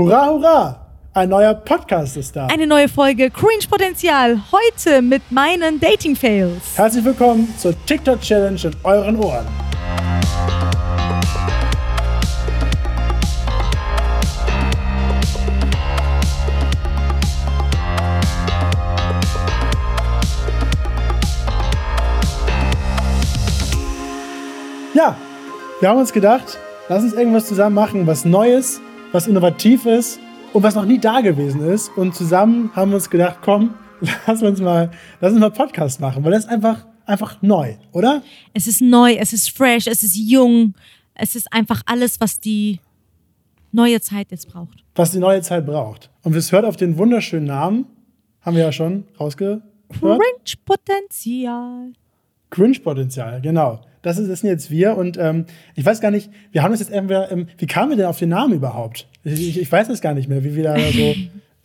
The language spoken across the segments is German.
Hurra, hurra! Ein neuer Podcast ist da. Eine neue Folge Cringe Potenzial. Heute mit meinen Dating Fails. Herzlich willkommen zur TikTok Challenge in euren Ohren. Ja, wir haben uns gedacht, lass uns irgendwas zusammen machen, was Neues, was innovativ ist und was noch nie da gewesen ist. Und zusammen haben wir uns gedacht, komm, lass uns mal, lass uns mal Podcast machen, weil das ist einfach, einfach neu, oder? Es ist neu, es ist fresh, es ist jung. Es ist einfach alles, was die neue Zeit jetzt braucht. Was die neue Zeit braucht. Und es hört auf den wunderschönen Namen, haben wir ja schon rausgehört. Cringe Potenzial. Cringe-Potenzial, genau. Das, ist, das sind jetzt wir und ähm, ich weiß gar nicht, wir haben uns jetzt entweder, ähm, wie kamen wir denn auf den Namen überhaupt? Ich, ich, ich weiß es gar nicht mehr, wie wir da so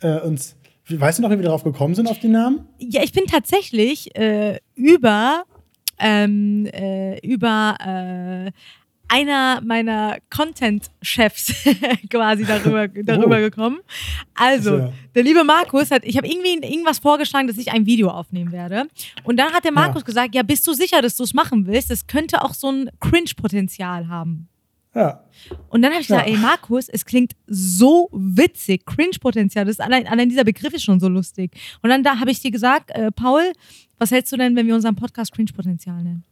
äh, uns, weißt du noch, wie wir darauf gekommen sind auf den Namen? Ja, ich bin tatsächlich äh, über, ähm, äh, über äh, einer meiner Content-Chefs quasi darüber, darüber Oh. gekommen. Also, Ja. der liebe Markus hat, ich habe irgendwie irgendwas vorgeschlagen, dass ich ein Video aufnehmen werde. Und dann hat der Markus Ja. gesagt, ja, bist du sicher, dass du es machen willst? Das könnte auch so ein Cringe-Potenzial haben. Ja. Und dann habe ich gesagt, Ja. ey Markus, es klingt so witzig, Cringe-Potenzial, das ist allein, allein dieser Begriff ist schon so lustig. Und dann da habe ich dir gesagt, äh, Paul, was hältst du denn, wenn wir unseren Podcast Cringe-Potenzial nennen?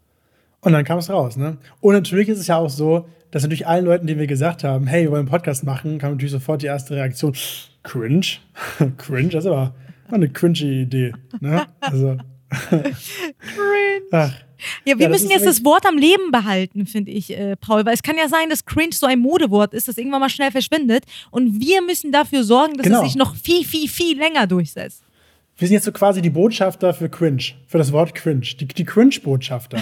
Und dann kam es raus, ne? Und natürlich ist es ja auch so, dass natürlich allen Leuten, denen wir gesagt haben, hey, wir wollen einen Podcast machen, kam natürlich sofort die erste Reaktion, cringe? cringe? Das ist aber eine cringy Idee, ne? Also, Cringe. ach, Ja, wir Ja, müssen jetzt das Wort am Leben behalten, finde ich, äh, Paul. Weil es kann ja sein, dass Cringe so ein Modewort ist, das irgendwann mal schnell verschwindet. Und wir müssen dafür sorgen, dass Genau. es sich noch viel, viel, viel länger durchsetzt. wir sind jetzt so quasi die Botschafter für cringe, für das Wort cringe. Die, die Cringe-Botschafter.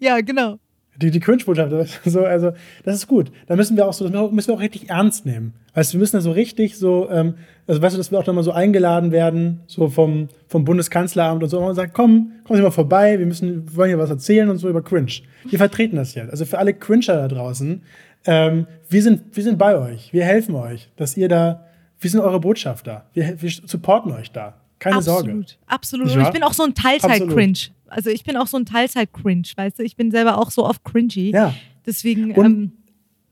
Ja, genau. Die, die Cringe-Botschafter. So, also, das ist gut. Da müssen wir auch so, das müssen wir auch richtig ernst nehmen. Weißt du, wir müssen da so richtig so, ähm, also weißt du, dass wir auch dann mal so eingeladen werden, so vom, vom Bundeskanzleramt und so, und sagt, komm, kommen Sie mal vorbei, wir müssen, wir wollen hier was erzählen und so über Cringe. Wir vertreten das jetzt. Also für alle Cringer da draußen, ähm, wir, sind, wir sind bei euch, wir helfen euch, dass ihr da, wir sind eure Botschafter, wir, wir supporten euch da. Keine absolut, Sorge. absolut. Und ich bin auch so ein Teilzeit-Cringe. Also ich bin auch so ein Teilzeit-Cringe, weißt du? Ich bin selber auch so oft cringy. Ja. Deswegen, Und- ähm,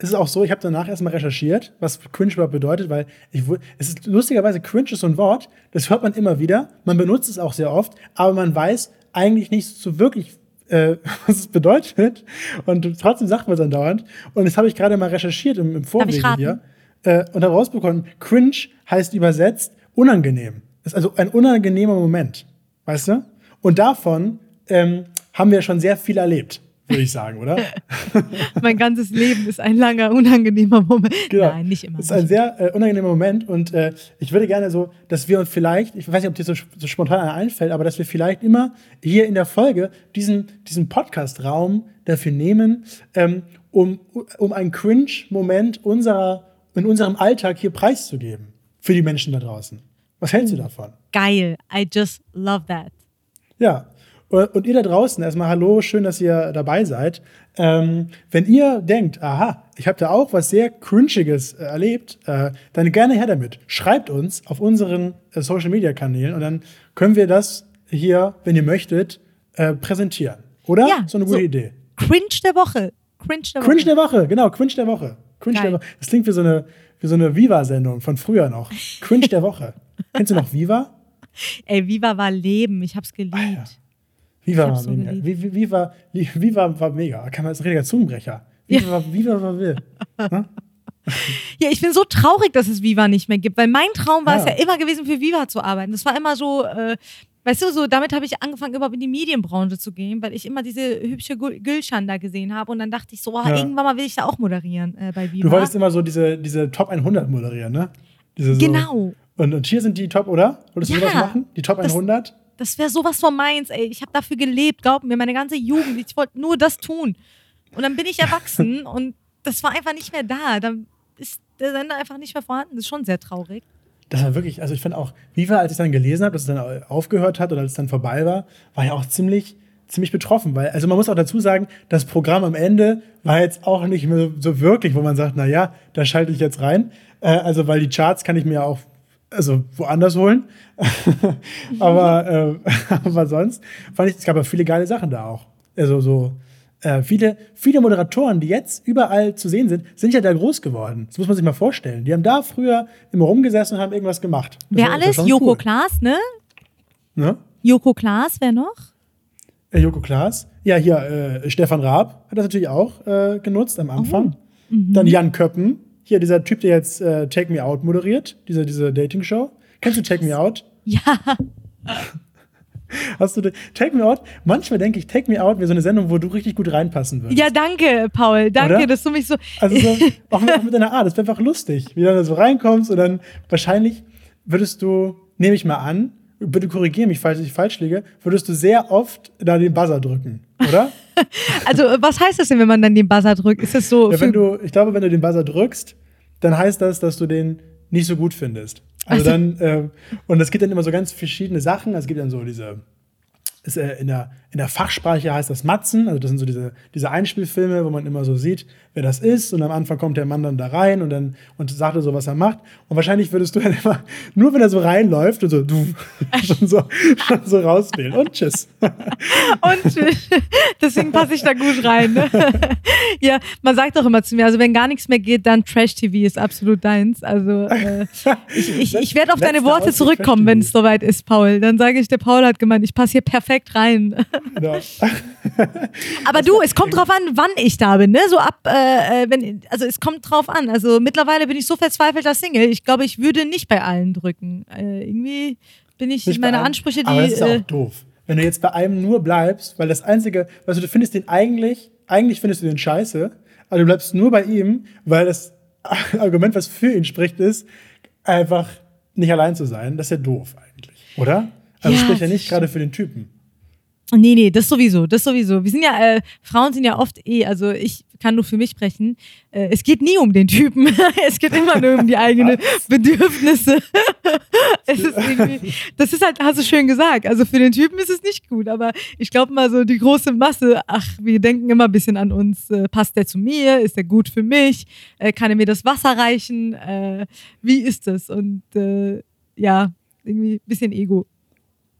Es ist auch so, ich habe danach erstmal recherchiert, was cringe überhaupt bedeutet, weil ich, es ist lustigerweise cringe ist so ein Wort, das hört man immer wieder, man benutzt es auch sehr oft, aber man weiß eigentlich nicht so wirklich, äh, was es bedeutet. Und trotzdem sagt man es andauernd. Und das habe ich gerade mal recherchiert im, im Vorwege hier äh, und herausbekommen, cringe heißt übersetzt unangenehm. Das ist also ein unangenehmer Moment, weißt du? Und davon ähm, haben wir schon sehr viel erlebt, würde ich sagen, oder? mein ganzes Leben ist ein langer, unangenehmer Moment. Genau. Nein, nicht immer. Das ist ein sehr äh, unangenehmer Moment und äh, ich würde gerne so, dass wir uns vielleicht, ich weiß nicht, ob dir so, so spontan einer einfällt, aber dass wir vielleicht immer hier in der Folge diesen, diesen Podcast-Raum dafür nehmen, ähm, um, um einen Cringe-Moment unserer, in unserem Alltag hier preiszugeben. Für die Menschen da draußen. Was hältst du davon? Geil. I just love that. Ja. Und ihr da draußen, erstmal hallo, schön, dass ihr dabei seid. Ähm, wenn ihr denkt, aha, ich habe da auch was sehr Cringiges äh, erlebt, äh, dann gerne her damit. Schreibt uns auf unseren äh, Social-Media-Kanälen und dann können wir das hier, wenn ihr möchtet, äh, präsentieren. Oder? Ja, so eine gute so- Idee. Cringe der Woche. Cringe der Woche. Cringe der Woche, genau, Cringe der Woche. Cringe Geil. der Woche. Das klingt wie so eine, wie so eine Viva-Sendung von früher noch. Cringe der Woche. Kennst du noch Viva? Ey, Viva war Leben. Ich hab's geliebt. Alter. Viva so Viva, wie- Viva war mega. Kann man das ein richtiger Zungenbrecher. Viva, war, Viva war will. Ja, ich bin so traurig, dass es Viva nicht mehr gibt, weil mein Traum war es Ja. ja immer gewesen, für Viva zu arbeiten. Das war immer so, äh, weißt du, so damit habe ich angefangen, überhaupt in die Medienbranche zu gehen, weil ich immer diese hübsche Gül- Gülschan da gesehen habe und dann dachte ich so, oh, Ja. irgendwann mal will ich da auch moderieren äh, bei Viva. Du wolltest immer so diese, diese Top 100 moderieren, ne? So. Genau. Und, und hier sind die Top, oder? Wolltest du Ja. sowas machen? Die Top Das- 100? Das wäre sowas von meins, ey. Ich habe dafür gelebt, glaub mir, meine ganze Jugend. Ich wollte nur das tun. Und dann bin ich erwachsen und das war einfach nicht mehr da. Dann ist der Sender einfach nicht mehr vorhanden. Das ist schon sehr traurig. Das war wirklich, also ich fand auch, Viva, als ich dann gelesen habe, dass es dann aufgehört hat oder als es dann vorbei war, war ja auch ziemlich, ziemlich betroffen, weil, also man muss auch dazu sagen, das Programm am Ende war jetzt auch nicht mehr so wirklich, wo man sagt, na ja, da schalte ich jetzt rein. Äh, also, weil die Charts kann ich mir auch also woanders holen. aber, äh, aber sonst fand ich, es gab ja viele geile Sachen da auch. Also so äh, viele, viele Moderatoren, die jetzt überall zu sehen sind, sind ja da groß geworden. Das muss man sich mal vorstellen. Die haben da früher immer rumgesessen und haben irgendwas gemacht. Das Wer war- alles? Joko cool. Klaas, ne? Ne? Joko Klaas, wer noch? Äh, Joko Klaas. Ja, hier, äh, Stefan Raab hat das natürlich auch äh, genutzt am Anfang. Dann Jan Köppen. Hier, dieser Typ, der jetzt äh, Take Me Out moderiert, diese, diese Dating-Show. Kennst du Take Me Out? Ja, Hast du Take Me Out? Manchmal denke ich, Take Me Out wäre so eine Sendung, wo du richtig gut reinpassen würdest. ja, danke, Paul. Danke, Oder? dass du mich so. Also so, auch, mit, auch mit deiner Art, das wäre einfach lustig, wie du da so reinkommst und dann wahrscheinlich würdest du, nehme ich mal an, bitte korrigiere mich, falls ich falsch liege, würdest du sehr oft da den Buzzer drücken, oder? Also, was heißt das denn, wenn man dann den Buzzer drückt? Ist das so. ja, wenn du, ich glaube, wenn du den Buzzer drückst, dann heißt das, dass du den nicht so gut findest. Also dann, äh, und es gibt dann immer so ganz verschiedene Sachen. Es gibt dann so diese, ist, äh, in, der, in der Fachsprache heißt das Matzen, also das sind so diese, diese Einspielfilme, wo man immer so sieht, wer das ist. Und am Anfang kommt der Mann dann da rein und dann und sagt er so, was er macht. Und wahrscheinlich würdest du dann immer, nur wenn er so reinläuft und so, du, schon so, schon so rauswählen. Und tschüss. Und deswegen passe ich da gut rein. Ne? ja, man sagt doch immer zu mir, also wenn gar nichts mehr geht, dann Trash-TV ist absolut deins. Also äh, ich, ich, ich werde auf deine Worte zurückkommen, wenn es soweit ist, Paul. Dann sage ich, der Paul hat gemeint, ich passe hier perfekt rein. Genau. Aber du, es kommt drauf an, wann ich da bin, ne? So ab, äh, äh, wenn, also es kommt drauf an. Also mittlerweile bin ich so verzweifelter Single. Ich glaube, ich würde nicht bei allen drücken. Äh, irgendwie bin ich Nicht meine. Ansprüche, die. Aber das ist äh, auch doof. Wenn du jetzt bei einem nur bleibst, weil das einzige, weißt du, du findest den eigentlich, eigentlich findest du den scheiße, aber du bleibst nur bei ihm, weil das Argument, was für ihn spricht, ist, einfach nicht allein zu sein. Das ist ja doof eigentlich, oder? Also Ja, spricht ja nicht gerade für den Typen. Nee, nee, das sowieso, das sowieso. Wir sind ja, äh, Frauen sind ja oft eh, also ich kann nur für mich sprechen, äh, es geht nie um den Typen. es geht immer nur um die eigenen Bedürfnisse. es ist irgendwie, das ist halt, hast du schön gesagt, also für den Typen ist es nicht gut, aber ich glaube mal so die große Masse, ach, wir denken immer ein bisschen an uns, äh, passt der zu mir, ist der gut für mich, äh, kann er mir das Wasser reichen, äh, wie ist das? Und äh, ja, irgendwie ein bisschen Ego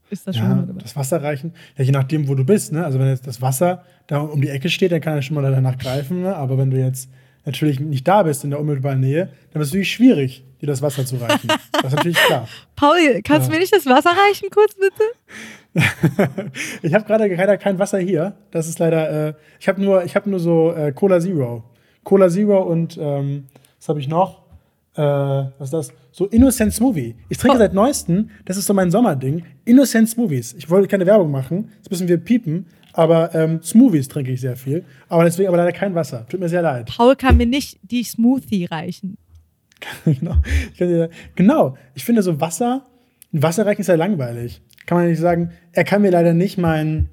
ist das schon Ja, das Wasser reichen. Ja, je nachdem, wo du bist. Ne? Also wenn jetzt das Wasser da um die Ecke steht, dann kann er schon mal danach greifen. Ne? Aber wenn du jetzt natürlich nicht da bist in der unmittelbaren Nähe, dann ist es natürlich schwierig, dir das Wasser zu reichen. das ist natürlich klar. Paul, kannst du Ja. mir nicht das Wasser reichen, kurz bitte? ich habe gerade leider kein Wasser hier. Das ist leider. Äh, ich habe nur, ich habe nur so äh, Cola Zero, Cola Zero und ähm, was habe ich noch? Äh, was ist das? So Innocent Smoothie. Ich trinke Oh. seit neuestem. Das ist so mein Sommerding. Innocent Smoothies. Ich wollte keine Werbung machen. Jetzt müssen wir piepen. Aber ähm, Smoothies trinke ich sehr viel. Aber deswegen aber leider kein Wasser. Tut mir sehr leid. Paul kann mir nicht die Smoothie reichen. genau. Ich, genau. Ich finde so Wasser, Wasser reichen ist ja langweilig. Kann man nicht sagen, er kann mir leider nicht mein,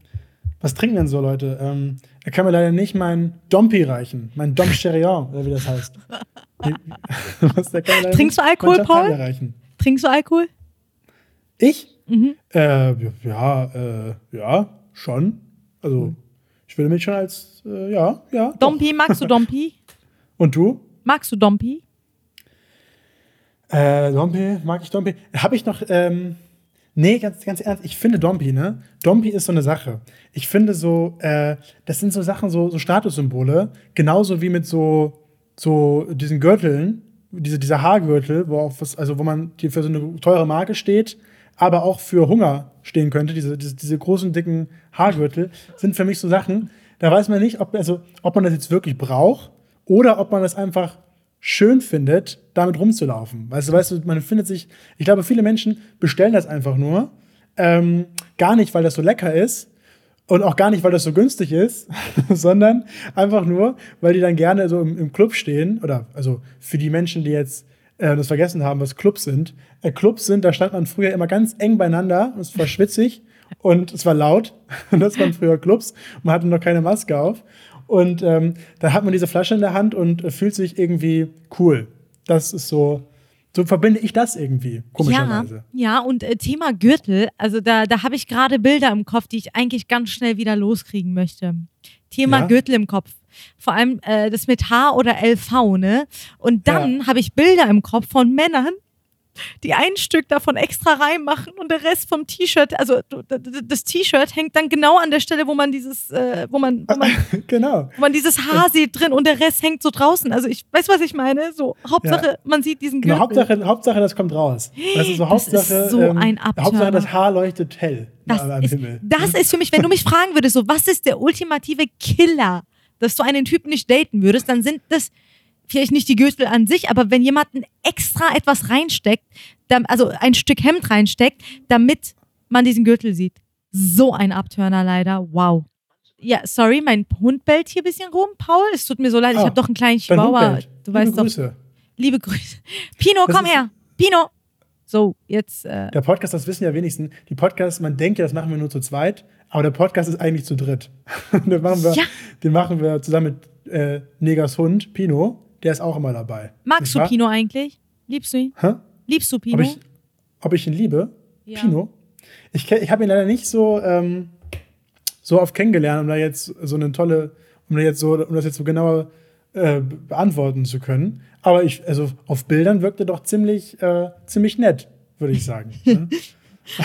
was trinken denn so Leute? Ähm, er kann mir leider nicht mein Dompi reichen, mein Dom Cherion, oder wie das heißt. Trinkst du Alkohol, Paul? Trinkst du Alkohol? Ich? Mhm. Äh, ja, äh, ja, schon. Also, ich würde mich schon als, äh, ja, ja. Dompi, magst du Dompi? Und du? Magst du Dompi? Äh, Dompi, mag ich Dompi? Habe ich noch, ähm, nee, ganz, ganz ernst, ich finde Dompi, ne? Dompi ist so eine Sache. Ich finde so, äh, das sind so Sachen, so, so Statussymbole, genauso wie mit so, so diesen Gürteln, diese, dieser Haargürtel, wo, was, also wo man die für so eine teure Marke steht, aber auch für Hunger stehen könnte, diese, diese, diese großen, dicken Haargürtel, sind für mich so Sachen, da weiß man nicht, ob, also, ob man das jetzt wirklich braucht oder ob man das einfach schön findet, damit rumzulaufen. Weißt du, weißt du, man findet sich, ich glaube, viele Menschen bestellen das einfach nur, ähm, gar nicht, weil das so lecker ist und auch gar nicht, weil das so günstig ist, sondern einfach nur, weil die dann gerne so im, im Club stehen oder also für die Menschen, die jetzt äh, das vergessen haben, was Clubs sind. Äh, Clubs sind, da stand man früher immer ganz eng beieinander und es war schwitzig und es war laut. Und das waren früher Clubs. Man hatte noch keine Maske auf. Und ähm, da hat man diese Flasche in der Hand und äh, fühlt sich irgendwie cool. Das ist so, So verbinde ich das irgendwie, komischerweise. Ja, ja und äh, Thema Gürtel, also da, da habe ich gerade Bilder im Kopf, die ich eigentlich ganz schnell wieder loskriegen möchte. Thema Ja. Gürtel im Kopf. Vor allem äh, das mit H oder LV, ne? Und dann Ja. habe ich Bilder im Kopf von Männern, die ein Stück davon extra reinmachen und der Rest vom T-Shirt, also das T-Shirt hängt dann genau an der Stelle, wo man dieses, äh, wo man, wo man genau. wo man dieses Haar sieht drin und der Rest hängt so draußen. Also ich weiß, was ich meine. So, Hauptsache, man sieht diesen Genau, Gürtel. Hauptsache, Hauptsache, das kommt raus. Das ist so Das ist Hauptsache, so ähm, ein Abturner. Hauptsache, das Haar leuchtet hell Das, am ist, Himmel. das ist für mich, wenn du mich fragen würdest, so, was ist der ultimative Killer, dass du einen Typen nicht daten würdest, dann sind das vielleicht nicht die Gürtel an sich, aber wenn jemanden extra etwas reinsteckt, also ein Stück Hemd reinsteckt, damit man diesen Gürtel sieht. So ein Abturner leider. Wow. Ja, sorry, mein Hund bellt hier ein bisschen rum, Paul. Es tut mir so leid, ich Ah, habe doch einen kleinen Chihuahua. Du Liebe weißt doch. Grüße. Liebe Grüße. Pino, Das komm her. Pino. So, jetzt. Äh, Der Podcast, das wissen ja wenigstens, die Podcasts, man denkt ja, das machen wir nur zu zweit, aber der Podcast ist eigentlich zu dritt. den, machen wir, Ja. den machen wir zusammen mit äh, Negers Hund, Pino, der ist auch immer dabei. magst du? Pino eigentlich? Liebst du ihn? Hä? Liebst du Pino? Ob ich, ob ich ihn liebe? Ja. Pino? Ich, ich habe ihn leider nicht so, ähm, so oft kennengelernt, um da jetzt so eine tolle, um da jetzt so, um das jetzt so genauer äh, be- beantworten zu können. Aber ich, also auf Bildern wirkte doch ziemlich, äh, ziemlich nett, würde ich sagen. ne?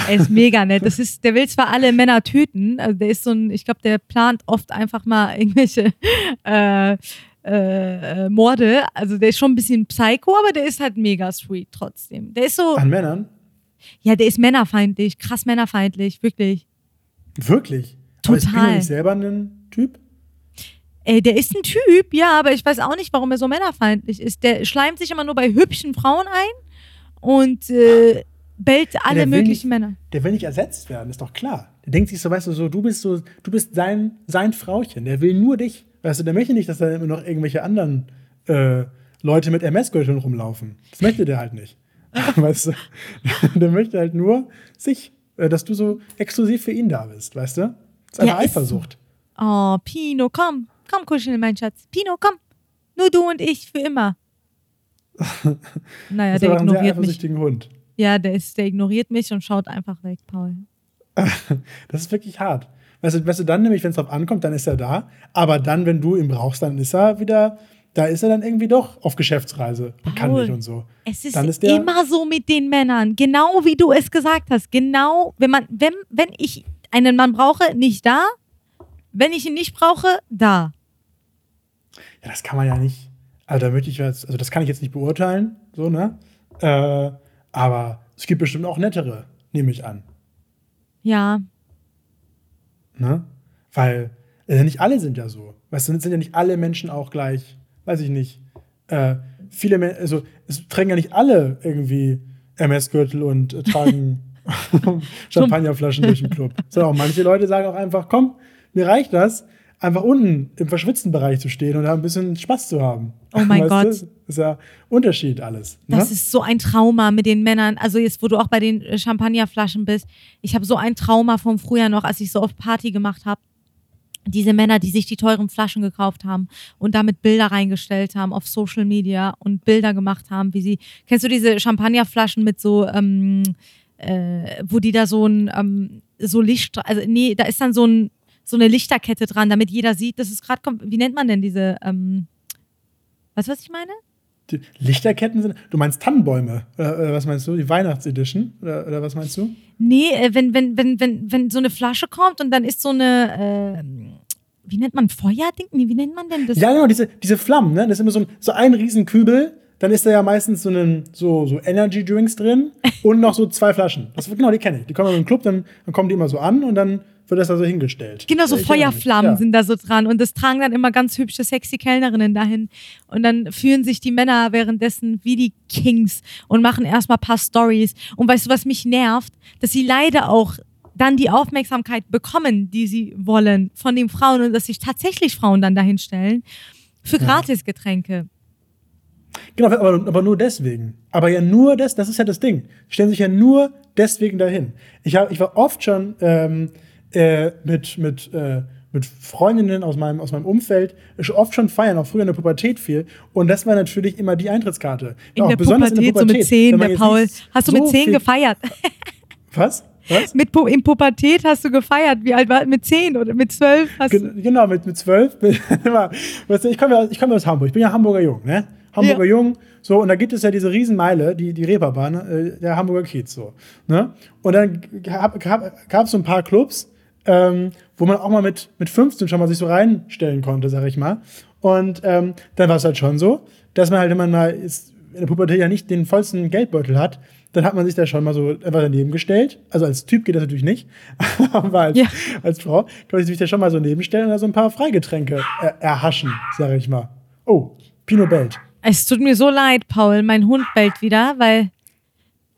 Er ist mega nett. Das ist, der will zwar alle Männer töten, also der ist so ein, ich glaube, der plant oft einfach mal irgendwelche äh, äh, Morde. Also der ist schon ein bisschen psycho, aber der ist halt mega sweet trotzdem. Der ist so, An Männern? ja, der ist männerfeindlich, krass männerfeindlich, wirklich. Wirklich? Aber ist Total. nicht selber ein Typ? Ey, der ist ein Typ, ja, aber ich weiß auch nicht, warum er so männerfeindlich ist. Der schleimt sich immer nur bei hübschen Frauen ein und äh, bellt alle möglichen nicht- Männer. Der will nicht ersetzt werden, ist doch klar. Der denkt sich so, weißt du, so, du bist so, du bist sein, sein Frauchen. Der will nur dich. Weißt du, der möchte nicht, dass da immer noch irgendwelche anderen äh, Leute mit MS-Gürteln rumlaufen. Das möchte der halt nicht. weißt du? Der möchte halt nur sich, äh, dass du so exklusiv für ihn da bist, weißt du? Das ist eine Ja, ist. Eifersucht. Oh, Pino, komm. Komm, kuscheln, mein Schatz. Pino, komm. Nur du und ich für immer. Naja, Das ist der aber ein sehr ignoriert mich. Hund. Ja, der, ist, der ignoriert mich und schaut einfach weg, Paul. Das ist wirklich hart. Weißt du, weißt du dann nämlich, wenn es drauf ankommt, dann ist er da. Aber dann, wenn du ihn brauchst, dann ist er wieder, da ist er dann irgendwie doch auf Geschäftsreise und kann nicht und so. Es ist, ist immer so mit den Männern. Genau wie du es gesagt hast. Genau, wenn man, wenn, wenn ich einen Mann brauche, nicht da. Wenn ich ihn nicht brauche, da. Ja, das kann man ja nicht. Also, da möchte ich jetzt, also das kann ich jetzt nicht beurteilen, so, ne? Äh, aber es gibt bestimmt auch nettere, nehme ich an. Ja. Ne? Weil äh, nicht alle sind ja so. Weißt du, sind ja nicht alle Menschen auch gleich, weiß ich nicht. Äh, viele Menschen, also es tragen ja nicht alle irgendwie MS-Gürtel und äh, tragen Champagnerflaschen durch den Club. Sondern auch manche Leute sagen auch einfach, komm, mir reicht das, einfach unten im verschwitzten Bereich zu stehen und da ein bisschen Spaß zu haben. Oh mein Weißt Gott. Das ist ja Unterschied alles. Ne? Das ist so ein Trauma mit den Männern. Also jetzt, wo du auch bei den äh, Champagnerflaschen bist. Ich habe so ein Trauma vom Frühjahr noch, als ich so oft Party gemacht habe. Diese Männer, die sich die teuren Flaschen gekauft haben und damit Bilder reingestellt haben auf Social Media und Bilder gemacht haben, wie sie. Kennst du diese Champagnerflaschen mit so, ähm, äh, wo die da so ein ähm, so Licht, also nee, da ist dann so ein so eine Lichterkette dran, damit jeder sieht, dass es gerade kommt. Wie nennt man denn diese? Ähm, weißt du, was ich meine? Die Lichterketten sind. Du meinst Tannenbäume? Oder, oder was meinst du? Die Weihnachtsedition? Oder, oder was meinst du? Nee, äh, wenn, wenn, wenn, wenn, wenn so eine Flasche kommt und dann ist so eine, äh, wie nennt man Feuerding? Nee, wie nennt man denn das? Ja, genau, diese, diese Flammen, ne? Das ist immer so ein, so ein Riesenkübel. Dann ist da ja meistens so, einen, so, so Energy Drinks drin und noch so zwei Flaschen. Das, genau, die kenne ich. Die kommen im Club, dann, dann kommen die immer so an und dann wird das da so hingestellt. Genau, so Feuerflammen ja. sind da so dran und das tragen dann immer ganz hübsche, sexy Kellnerinnen dahin. Und dann fühlen sich die Männer währenddessen wie die Kings und machen erstmal ein paar Stories. Und weißt du, was mich nervt? Dass sie leider auch dann die Aufmerksamkeit bekommen, die sie wollen von den Frauen und dass sich tatsächlich Frauen dann dahin stellen für Gratisgetränke. Genau, aber, aber nur deswegen. Aber ja nur das, das ist ja das Ding. Stellen sich ja nur deswegen dahin. Ich, hab, ich war oft schon ähm, äh, mit, mit, äh, mit Freundinnen aus meinem, aus meinem Umfeld oft schon feiern, auch früher in der Pubertät viel. Und das war natürlich immer die Eintrittskarte. In, auch der, Pubertät, in der Pubertät, so mit 10, wenn man der Paul. Hast du so mit 10 viel- gefeiert? Was? Was? mit Pu in Pubertät hast du gefeiert. Wie alt war Mit 10 oder mit 12? Hast du, Gen genau, mit, mit zwölf. weißt du, ich komme ja, ich komme aus Hamburg. Ich bin ja Hamburger Jung, ne? Hamburger Ja. Jung. So, und da gibt es ja diese Riesenmeile, die, die Reeperbahn, äh, der Hamburger Kiez, so. Ne? Und dann gab es so ein paar Clubs, ähm, wo man auch mal mit, mit 15 schon mal sich so reinstellen konnte, sag ich mal. Und ähm, dann war es halt schon so, dass man halt, wenn man mal ist, in der Pubertät ja nicht den vollsten Geldbeutel hat, dann hat man sich da schon mal so einfach daneben gestellt. Also als Typ geht das natürlich nicht, aber als, Ja. als Frau kann man sich da schon mal so nebenstellen und da so ein paar Freigetränke er, erhaschen, sag ich mal. Oh, Pino bellt. es tut mir so leid, Paul. Mein Hund bellt wieder, weil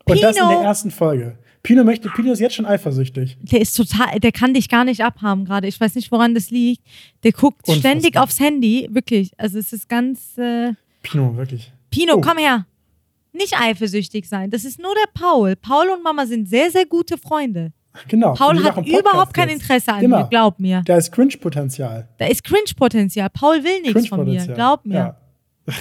Und das in Pino! der ersten Folge. Pino möchte, Pino ist jetzt schon eifersüchtig. der ist total, der kann dich gar nicht abhaben gerade. Ich weiß nicht, woran das liegt. Der guckt Unfassbar. ständig aufs Handy, wirklich. Also es ist ganz. Äh, Pino, wirklich. Pino, Oh. komm her. Nicht eifersüchtig sein. Das ist nur der Paul. Paul und Mama sind sehr, sehr gute Freunde. Genau. Paul hat überhaupt kein. Interesse an Immer. mir, glaub mir. Da ist Cringe-Potenzial. Da ist Cringe-Potenzial. Paul will nichts von mir, glaub mir. Ja.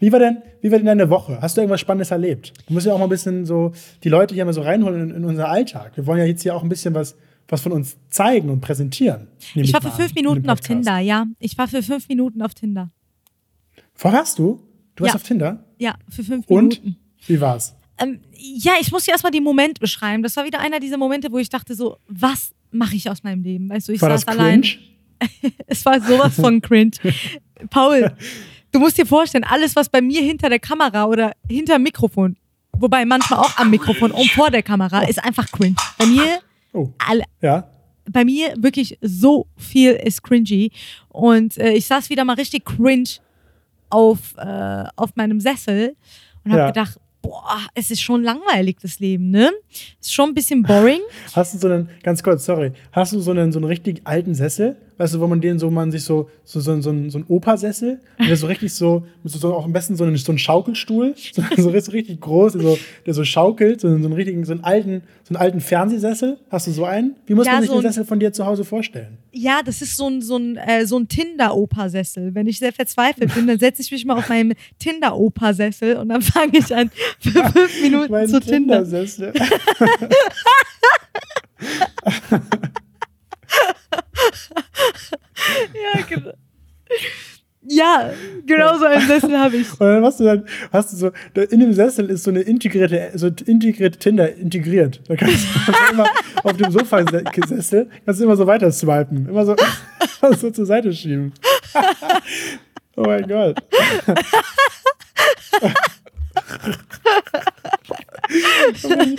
Wie war, denn, wie war denn deine Woche? Hast du irgendwas Spannendes erlebt? Du musst ja auch mal ein bisschen so die Leute hier mal so reinholen in, in unseren Alltag. Wir wollen ja jetzt hier auch ein bisschen was, was von uns zeigen und präsentieren. Ich war für fünf Minuten auf. Tinder, ja. Ich war für fünf Minuten auf Tinder. Warst du? Du warst Ja. auf Tinder? Ja, für fünf Und? Minuten. Wie war's? Ähm, ja, ich muss dir erstmal die Moment beschreiben. Das war wieder einer dieser Momente, wo ich dachte so, was mache ich aus meinem Leben? Weißt du, ich War saß das allein. Es war sowas von cringe. Paul, du musst dir vorstellen, alles, was bei mir hinter der Kamera oder hinter dem Mikrofon, wobei manchmal auch am Mikrofon und vor der Kamera, ist einfach cringe. Bei mir, Oh, alle, ja. bei mir wirklich so viel ist cringy. Und äh, ich saß wieder mal richtig cringe auf, äh, auf meinem Sessel und habe Ja. gedacht, boah, es ist schon langweilig, das Leben, ne? Ist schon ein bisschen boring. Hast du so einen, ganz kurz, sorry, hast du so einen, so einen richtig alten Sessel? Weißt du, wo man den so, man sich so, so, so, so, einen- so einen Opersessel, der so richtig so, so, auch am besten so einen, so einen Schaukelstuhl, so, so richtig, richtig groß, der so, der so schaukelt, so, einen- so einen richtigen, so einen alten, so einen alten Fernsehsessel. Hast du so einen? Wie muss Ja, man sich so den ein- Sessel von dir zu Hause vorstellen? Ja, das ist so ein, so ein, äh, so ein Tinder-Oper-Sessel. Wenn ich sehr verzweifelt bin, dann setze ich mich mal auf meinen Tinder-Oper-Sessel und dann fange ich an, für fünf Minuten Mein zu Tinder. Tinder-Sessel. Ja, genau. Ja, genau so einen Sessel habe ich. Und dann hast du dann, hast du so, in dem Sessel ist so eine integrierte, so integrierte Tinder integriert. Da kannst du immer auf dem Sofasessel, kannst du immer so weiter swipen. Immer so, so zur Seite schieben. oh mein Gott.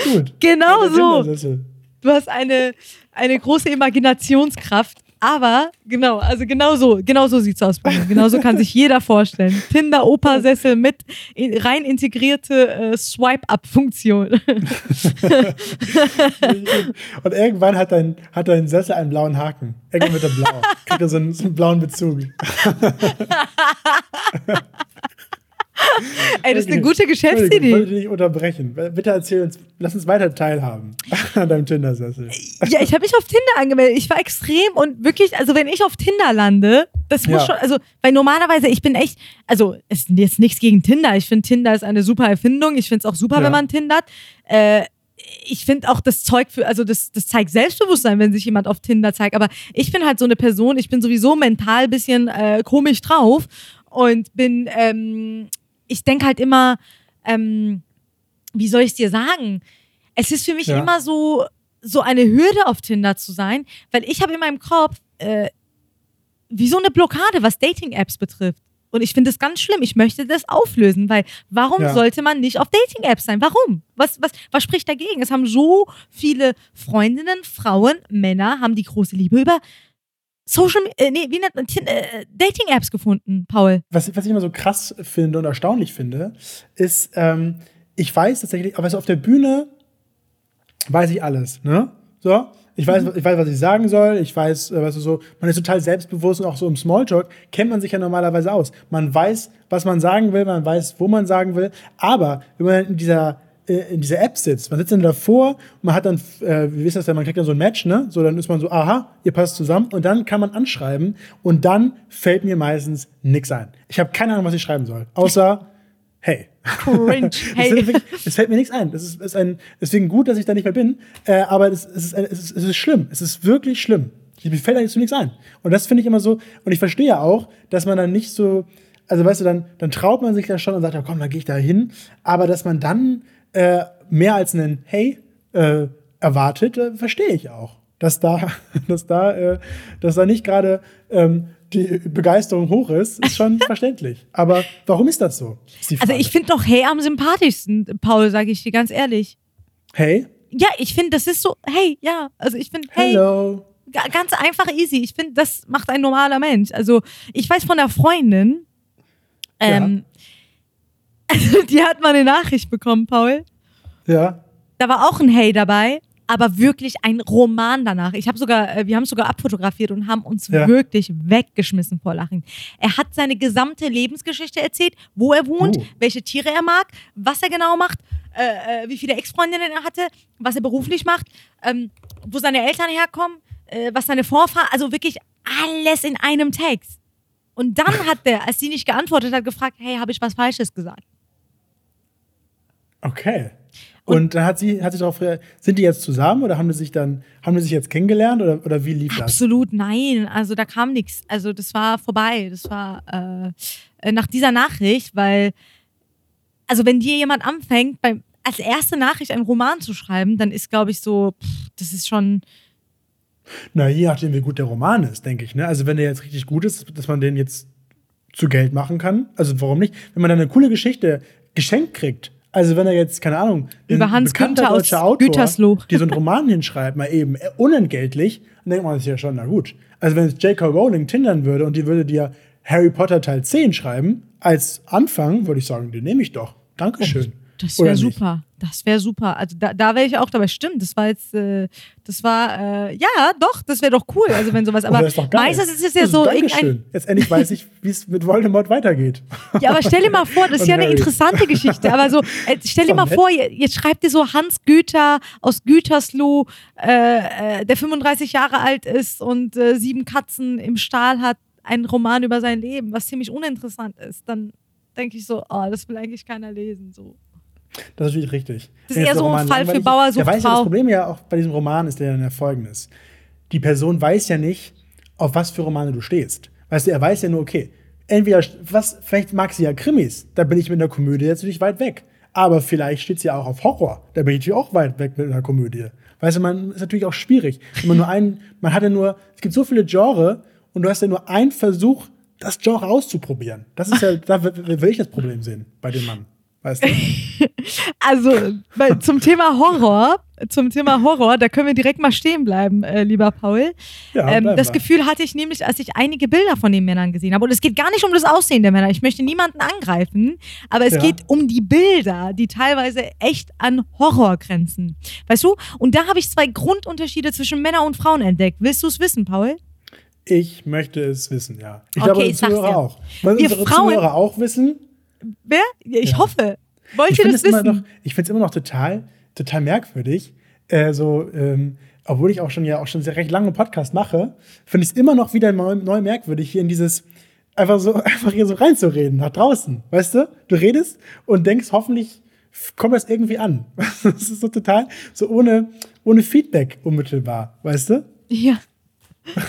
Gut. Genau so. Du hast eine, eine große Imaginationskraft. Aber genau, also genau so, genau so sieht's aus bei mir. Genau so kann sich jeder vorstellen. Tinder Opersessel mit in, rein integrierte äh, Swipe-Up-Funktion. Und irgendwann hat dein, hat dein Sessel einen blauen Haken. Irgendwann wird er blau. Kriegt er so einen, so einen blauen Bezug. Ey, das ist eine gute Entschuldigung, Ich Geschäftsidee. wollte dich nicht unterbrechen. Bitte erzähl uns, lass uns weiter teilhaben an deinem Tinder-Sessel. Ja, ich habe mich auf Tinder angemeldet. Ich war extrem und wirklich, also wenn ich auf Tinder lande, das muss Ja. schon, also, weil normalerweise, ich bin echt, also es ist jetzt nichts gegen Tinder. Ich finde, Tinder ist eine super Erfindung. Ich finde es auch super, Ja. wenn man tindert. Äh, ich finde auch das Zeug für, also das, das zeigt Selbstbewusstsein, wenn sich jemand auf Tinder zeigt. Aber ich bin halt so eine Person, ich bin sowieso mental ein bisschen äh, komisch drauf und bin, ähm, ich denke halt immer, ähm, wie soll ich es dir sagen? Es ist für mich Ja. immer so, so eine Hürde auf Tinder zu sein, weil ich habe in meinem Kopf äh, wie so eine Blockade, was Dating-Apps betrifft. Und ich finde es ganz schlimm. Ich möchte das auflösen, weil warum Ja. sollte man nicht auf Dating-Apps sein? Warum? Was, was, was spricht dagegen? Es haben so viele Freundinnen, Frauen, Männer haben die große Liebe über Social, äh, nee, wie nennt man, äh, Dating-Apps gefunden, Paul. Was, was ich immer so krass finde und erstaunlich finde, ist, ähm, ich weiß tatsächlich, aber so auf der Bühne weiß ich alles, ne? So, ich weiß, ich weiß, was ich sagen soll, ich weiß, äh, weißt du, so, man ist total selbstbewusst und auch so im Smalltalk kennt man sich ja normalerweise aus. Man weiß, was man sagen will, man weiß, wo man sagen will, aber wenn man in dieser äh, in dieser App sitzt. Man sitzt dann davor und man hat dann, äh, wie ist das denn, man kriegt dann so ein Match, ne? So, dann ist man so, aha, ihr passt zusammen und dann kann man anschreiben und dann fällt mir meistens nichts ein. Ich habe keine Ahnung, was ich schreiben soll. Außer, hey. Cringe. Es, Hey. es fällt mir nichts ein. Das ist, ist ein, deswegen gut, dass ich da nicht mehr bin. Äh, aber es, es, ist, es, ist, es ist schlimm. Es ist wirklich schlimm. Mir fällt da jetzt nichts ein. Und das finde ich immer so. Und ich verstehe ja auch, dass man dann nicht so. Also weißt du, dann, dann traut man sich da schon und sagt, ja, komm, dann gehe ich da hin. Aber dass man dann äh, mehr als einen Hey äh, erwartet, äh, verstehe ich auch. Dass da, dass da, äh, dass da nicht gerade ähm, die Begeisterung hoch ist, ist schon verständlich. Aber warum ist das so? Ist Also ich finde doch Hey am sympathischsten, Paul, sage ich dir ganz ehrlich. Hey, Ja, ich finde, das ist so, hey, ja. Also ich finde, hey, hello. ga- ganz einfach easy. Ich finde, das macht ein normaler Mensch. Also ich weiß von einer Freundin, ähm, also die hat mal eine Nachricht bekommen, Paul. Ja. Da war auch ein Hey dabei, aber wirklich ein Roman danach. Ich habe sogar, äh, wir haben es sogar abfotografiert und haben uns Ja. wirklich weggeschmissen vor Lachen. Er hat seine gesamte Lebensgeschichte erzählt, wo er wohnt, Oh. welche Tiere er mag, was er genau macht, äh, äh, wie viele Ex-Freundinnen er hatte, was er beruflich macht, ähm, wo seine Eltern herkommen, äh, was seine Vorfahren, also wirklich alles in einem Text. Und dann hat der, als sie nicht geantwortet hat, gefragt, hey, habe ich was Falsches gesagt? Okay. Und, dann hat sie, hat sie darauf, sind die jetzt zusammen oder haben die sich dann, haben die sich jetzt kennengelernt oder, oder wie lief das? Absolut nein. Also da kam nichts. Also das war vorbei. Das war äh, nach dieser Nachricht, weil, also wenn dir jemand anfängt, beim, als erste Nachricht einen Roman zu schreiben, dann ist, glaube ich, so, pff, das ist schon. Na, je nachdem, wie gut der Roman ist, denke ich. Ne? Also, wenn der jetzt richtig gut ist, dass man den jetzt zu Geld machen kann. Also, warum nicht? Wenn man dann eine coole Geschichte geschenkt kriegt. Also, wenn er jetzt, keine Ahnung, Über Hans Günther aus Autor, Gütersloh. die so einen Roman hinschreibt, mal eben äh, unentgeltlich, dann denkt man sich ja schon, na gut. Also, wenn jetzt J.K. Rowling tindern würde und die würde dir Harry Potter Teil 10 schreiben, als Anfang, würde ich sagen, den nehme ich doch. Dankeschön. Das wäre super. Das wäre super. Also da, da wäre ich auch dabei. Stimmt, das war jetzt, äh, das war, äh, ja, doch, das wäre doch cool. Also wenn sowas, Oh, aber ist meistens ist es ja Also, so Dankeschön. Jetzt endlich weiß ich, wie es mit Voldemort weitergeht. Ja, aber stell dir mal vor, das ist ja eine interessante Geschichte. Aber so, äh, stell dir mal nett. vor, jetzt schreibt ihr so Hans Güter aus Gütersloh, äh, äh, der 35 Jahre alt ist und äh, sieben Katzen im Stahl hat, einen Roman über sein Leben, was ziemlich uninteressant ist. Dann denke ich so, oh, das will eigentlich keiner lesen. So. Das ist natürlich richtig. Das ist eher der so ein Fall für Bauer ist- Ja, sucht weißt du, das Frau. Problem ja auch bei diesem Roman ist ja dann folgendes. Die Person weiß ja nicht, auf was für Romane du stehst. Weißt du, er weiß ja nur, okay, entweder, was, vielleicht mag sie ja Krimis, da bin ich mit einer Komödie jetzt natürlich weit weg. Aber vielleicht steht sie ja auch auf Horror, da bin ich natürlich auch weit weg mit einer Komödie. Weißt du, man ist natürlich auch schwierig. Wenn man nur einen, man hat ja nur, es gibt so viele Genre und du hast ja nur einen Versuch, das Genre auszuprobieren. Das ist ja, da will ich das Problem sehen bei dem Mann. Weißt du? Also bei, zum Thema Horror, zum Thema Horror, da können wir direkt mal stehen bleiben, äh, lieber Paul. Ja, ähm, das wir. Gefühl hatte ich nämlich, als ich einige Bilder von den Männern gesehen habe. Und es geht gar nicht um das Aussehen der Männer. Ich möchte niemanden angreifen, aber es Ja. geht um die Bilder, die teilweise echt an Horror grenzen. Weißt du? Und da habe ich zwei Grundunterschiede zwischen Männern und Frauen entdeckt. Willst du es wissen, Paul? Ich möchte es wissen, ja. Ich Okay, glaube, ich die Zuhörer dir. auch. Wir unsere Frauen- Zuhörer auch wissen? Wer? Ja, ich Ja. hoffe. Wollt Ich ihr finde das es immer wissen? noch, ich finde es immer noch total, total merkwürdig. Äh, so, ähm, obwohl ich auch schon ja auch schon sehr recht lange Podcast mache, finde ich es immer noch wieder neu, neu merkwürdig, hier in dieses einfach so einfach hier so reinzureden nach draußen. Weißt du? Du redest und denkst, hoffentlich kommt das irgendwie an. Das ist so total, so ohne, ohne Feedback unmittelbar, weißt du? ja.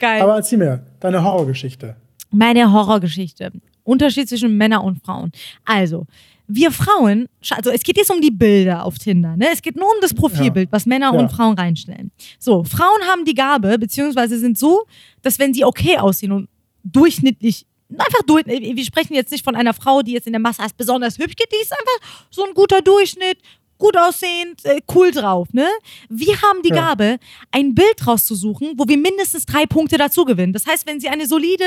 Geil. Aber erzähl mir, deine Horrorgeschichte. Meine Horrorgeschichte. Unterschied zwischen Männern und Frauen. Also, wir Frauen, also es geht jetzt um die Bilder auf Tinder, ne? Es geht nur um das Profilbild, was Männer Ja. und Frauen reinstellen. So, Frauen haben die Gabe, beziehungsweise sind so, dass wenn sie okay aussehen und durchschnittlich, einfach durch, wir sprechen jetzt nicht von einer Frau, die jetzt in der Masse als besonders hübsch geht, die ist einfach so ein guter Durchschnitt, gut aussehend, äh, cool drauf, ne? Wir haben die Ja. Gabe, ein Bild rauszusuchen, wo wir mindestens drei Punkte dazu gewinnen. Das heißt, wenn sie eine solide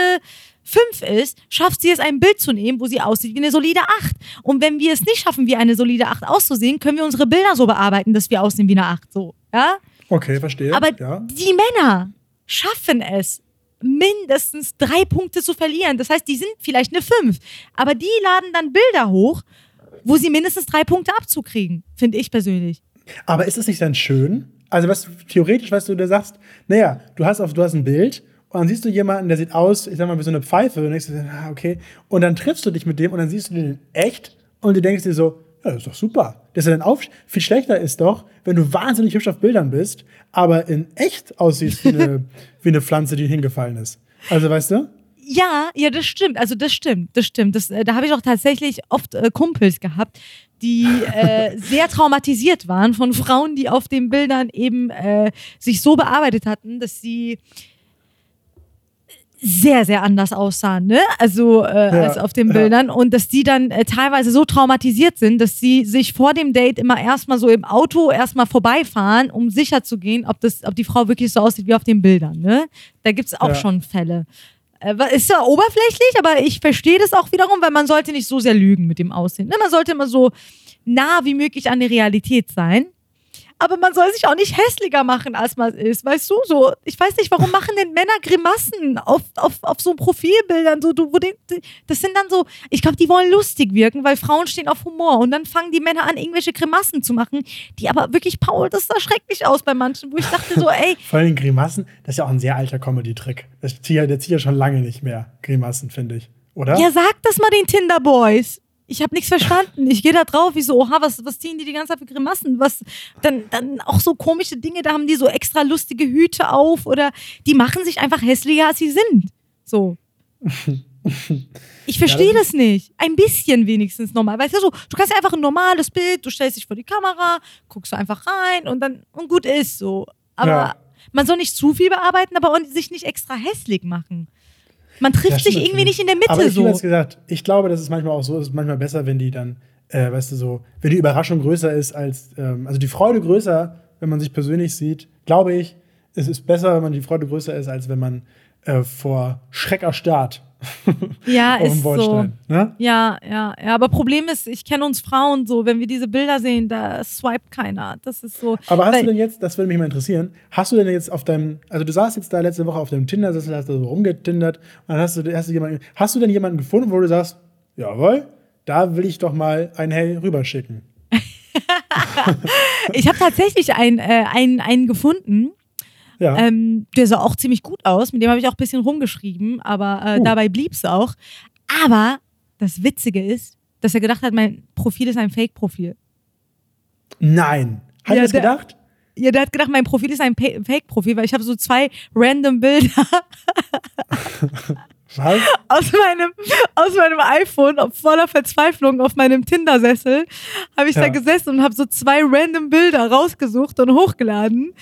5 ist, schafft sie es, ein Bild zu nehmen, wo sie aussieht wie eine solide 8. Und wenn wir es nicht schaffen, wie eine solide 8 auszusehen, können wir unsere Bilder so bearbeiten, dass wir aussehen wie eine 8. So, ja? Okay, verstehe. Aber ja. die Männer schaffen es, mindestens drei Punkte zu verlieren. Das heißt, die sind vielleicht eine 5, aber die laden dann Bilder hoch, wo sie mindestens drei Punkte Abzug kriegen, finde ich persönlich. Aber ist es nicht dann schön? Also, was theoretisch, weißt du, du sagst, naja, du hast auf, du hast ein Bild und dann siehst du jemanden, der sieht aus, ich sag mal, wie so eine Pfeife und denkst du, ah, okay. Und dann triffst du dich mit dem und dann siehst du den in echt und du denkst dir so, ja, das ist doch super. Das ist ja dann auch viel schlechter ist doch, wenn du wahnsinnig hübsch auf Bildern bist, aber in echt aussiehst wie eine, wie eine Pflanze, die hingefallen ist. Also, weißt du? Ja, ja, das stimmt. Also das stimmt, das stimmt. Das, äh, da habe ich auch tatsächlich oft äh, Kumpels gehabt, die äh, sehr traumatisiert waren von Frauen, die auf den Bildern eben äh, sich so bearbeitet hatten, dass sie sehr, sehr anders aussahen, ne? Also äh, Ja, als auf den ja. Bildern. Und dass die dann äh, teilweise so traumatisiert sind, dass sie sich vor dem Date immer erstmal so im Auto erstmal vorbeifahren, um sicher zu gehen, ob, das, ob die Frau wirklich so aussieht wie auf den Bildern. Ne? Da gibt es auch Ja. schon Fälle. Äh, ist ja oberflächlich, aber ich verstehe das auch wiederum, weil man sollte nicht so sehr lügen mit dem Aussehen. Ne? Man sollte immer so nah wie möglich an der Realität sein. Aber man soll sich auch nicht hässlicher machen, als man ist. Weißt du, so, ich weiß nicht, warum machen denn Männer Grimassen auf, auf, auf so Profilbildern? So, du, wo die, das sind dann so, ich glaube, die wollen lustig wirken, weil Frauen stehen auf Humor. Und dann fangen die Männer an, irgendwelche Grimassen zu machen, die aber wirklich, Paul, das sah schrecklich aus bei manchen, wo ich dachte so, ey, Vor allem Grimassen, das ist ja auch ein sehr alter Comedy-Trick. Der zieht ja schon lange nicht mehr, Grimassen, finde ich. Oder? ja, sag das mal den Tinder-Boys. Ich habe nichts verstanden. Ich gehe da drauf, wie so, oha, was, was ziehen die die ganze Zeit für Grimassen? Was, dann, dann auch so komische Dinge, da haben die so extra lustige Hüte auf oder die machen sich einfach hässlicher, als sie sind. So. Ich verstehe Ja, das das nicht. Ein bisschen wenigstens normal. Weißt du, so, du kannst ja einfach ein normales Bild, du stellst dich vor die Kamera, guckst du einfach rein und dann und gut ist so. Aber Ja. man soll nicht zu viel bearbeiten, aber sich nicht extra hässlich machen. Man trifft Ja, sich irgendwie nicht in der Mitte Aber ich so. jetzt gesagt, ich glaube, das ist manchmal auch so, es ist manchmal besser, wenn die dann, äh, weißt du, so, wenn die Überraschung größer ist als, ähm, also die Freude größer, wenn man sich persönlich sieht, glaube ich, es ist besser, wenn man die Freude größer ist, als wenn man äh, vor Schreck erstarrt Ja, ist so. Ne? Ja, ja, ja. Aber Problem ist, ich kenne uns Frauen so, wenn wir diese Bilder sehen, da swiped keiner. Das ist so. Aber hast du denn jetzt, das würde mich mal interessieren, hast du denn jetzt auf deinem, also du saßt jetzt da letzte Woche auf deinem Tinder-Sessel, hast da so rumgetindert und dann hast du, hast du jemanden, hast du denn jemanden gefunden, wo du sagst, jawohl, da will ich doch mal ein Hey rüberschicken. Ich habe tatsächlich einen, äh, einen, einen gefunden, Ja. ähm, der sah auch ziemlich gut aus. Mit dem habe ich auch ein bisschen rumgeschrieben, aber äh, Uh. dabei blieb es auch. Aber das Witzige ist, dass er gedacht hat, mein Profil ist ein Fake-Profil. Nein. Hat Ja, er das gedacht? Ja, der hat gedacht, mein Profil ist ein Fake-Profil, weil ich habe so zwei random Bilder Was? aus meinem, aus meinem iPhone voller Verzweiflung auf meinem Tinder-Sessel habe ich da Ja. gesessen und habe so zwei random Bilder rausgesucht und hochgeladen,